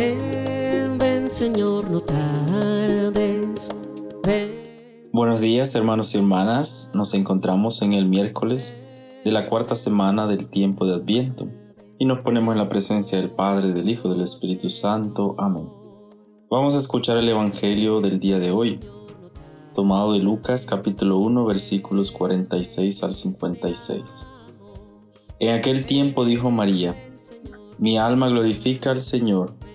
Ven, Señor, no tardes. Ven. Buenos días hermanos y hermanas, nos encontramos en el miércoles de la cuarta semana del tiempo de Adviento y nos ponemos en la presencia del Padre, del Hijo, del Espíritu Santo. Amén. Vamos a escuchar el Evangelio del día de hoy, tomado de Lucas capítulo 1 versículos 46 al 56. En aquel tiempo dijo María, Mi alma glorifica al Señor,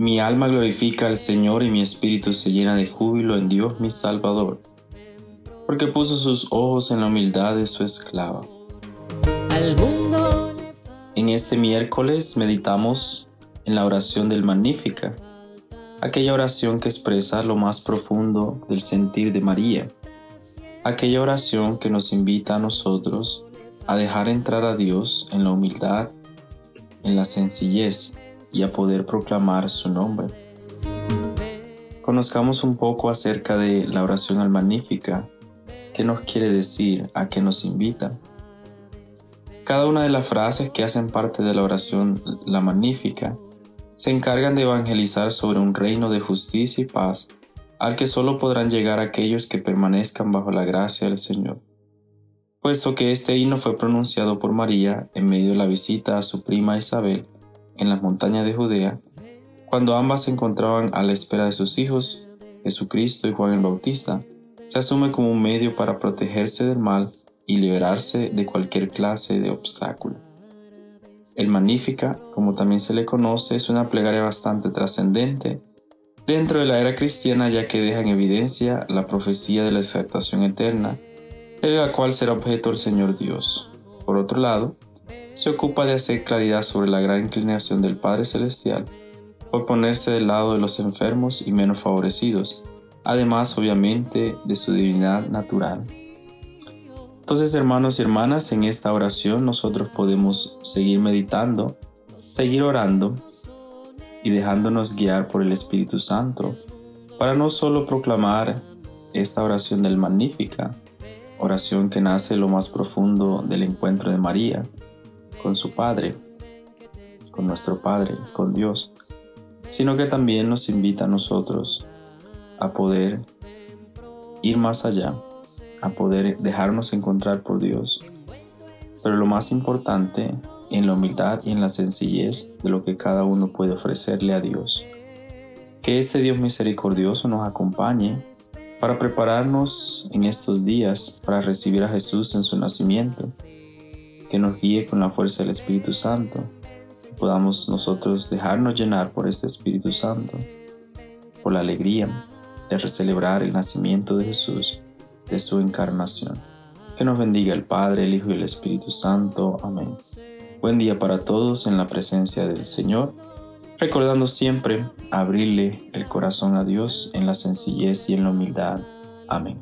Mi alma glorifica al Señor y mi espíritu se llena de júbilo en Dios mi Salvador, porque puso sus ojos en la humildad de su esclava. En este miércoles meditamos en la oración del Magnífica, aquella oración que expresa lo más profundo del sentir de María aquella oración que nos invita a nosotros a dejar entrar a Dios en la humildad, en la sencillez y a poder proclamar su nombre. Conozcamos un poco acerca de la oración al Magnífica, qué nos quiere decir, a qué nos invita. Cada una de las frases que hacen parte de la oración La Magnífica se encargan de evangelizar sobre un reino de justicia y paz al que solo podrán llegar aquellos que permanezcan bajo la gracia del Señor. Puesto que este himno fue pronunciado por María en medio de la visita a su prima Isabel en las montañas de Judea, cuando ambas se encontraban a la espera de sus hijos, Jesucristo y Juan el Bautista, se asume como un medio para protegerse del mal y liberarse de cualquier clase de obstáculo. El Magnífica, como también se le conoce, es una plegaria bastante trascendente dentro de la era cristiana ya que deja en evidencia la profecía de la exaltación eterna, de la cual será objeto el Señor Dios. Por otro lado, se ocupa de hacer claridad sobre la gran inclinación del Padre Celestial por ponerse del lado de los enfermos y menos favorecidos, además obviamente de su divinidad natural. Entonces hermanos y hermanas, en esta oración nosotros podemos seguir meditando, seguir orando y dejándonos guiar por el Espíritu Santo para no solo proclamar esta oración del Magnífica, oración que nace lo más profundo del encuentro de María con su Padre, con nuestro Padre, con Dios, sino que también nos invita a nosotros a poder ir más allá, a poder dejarnos encontrar por Dios. Pero lo más importante en la humildad y en la sencillez de lo que cada uno puede ofrecerle a Dios. Que este Dios misericordioso nos acompañe para prepararnos en estos días para recibir a Jesús en su nacimiento, que nos guíe con la fuerza del Espíritu Santo, podamos nosotros dejarnos llenar por este Espíritu Santo, por la alegría de celebrar el nacimiento de Jesús, de su encarnación. Que nos bendiga el Padre, el Hijo y el Espíritu Santo. Amén. Buen día para todos en la presencia del Señor, recordando siempre abrirle el corazón a Dios en la sencillez y en la humildad. Amén.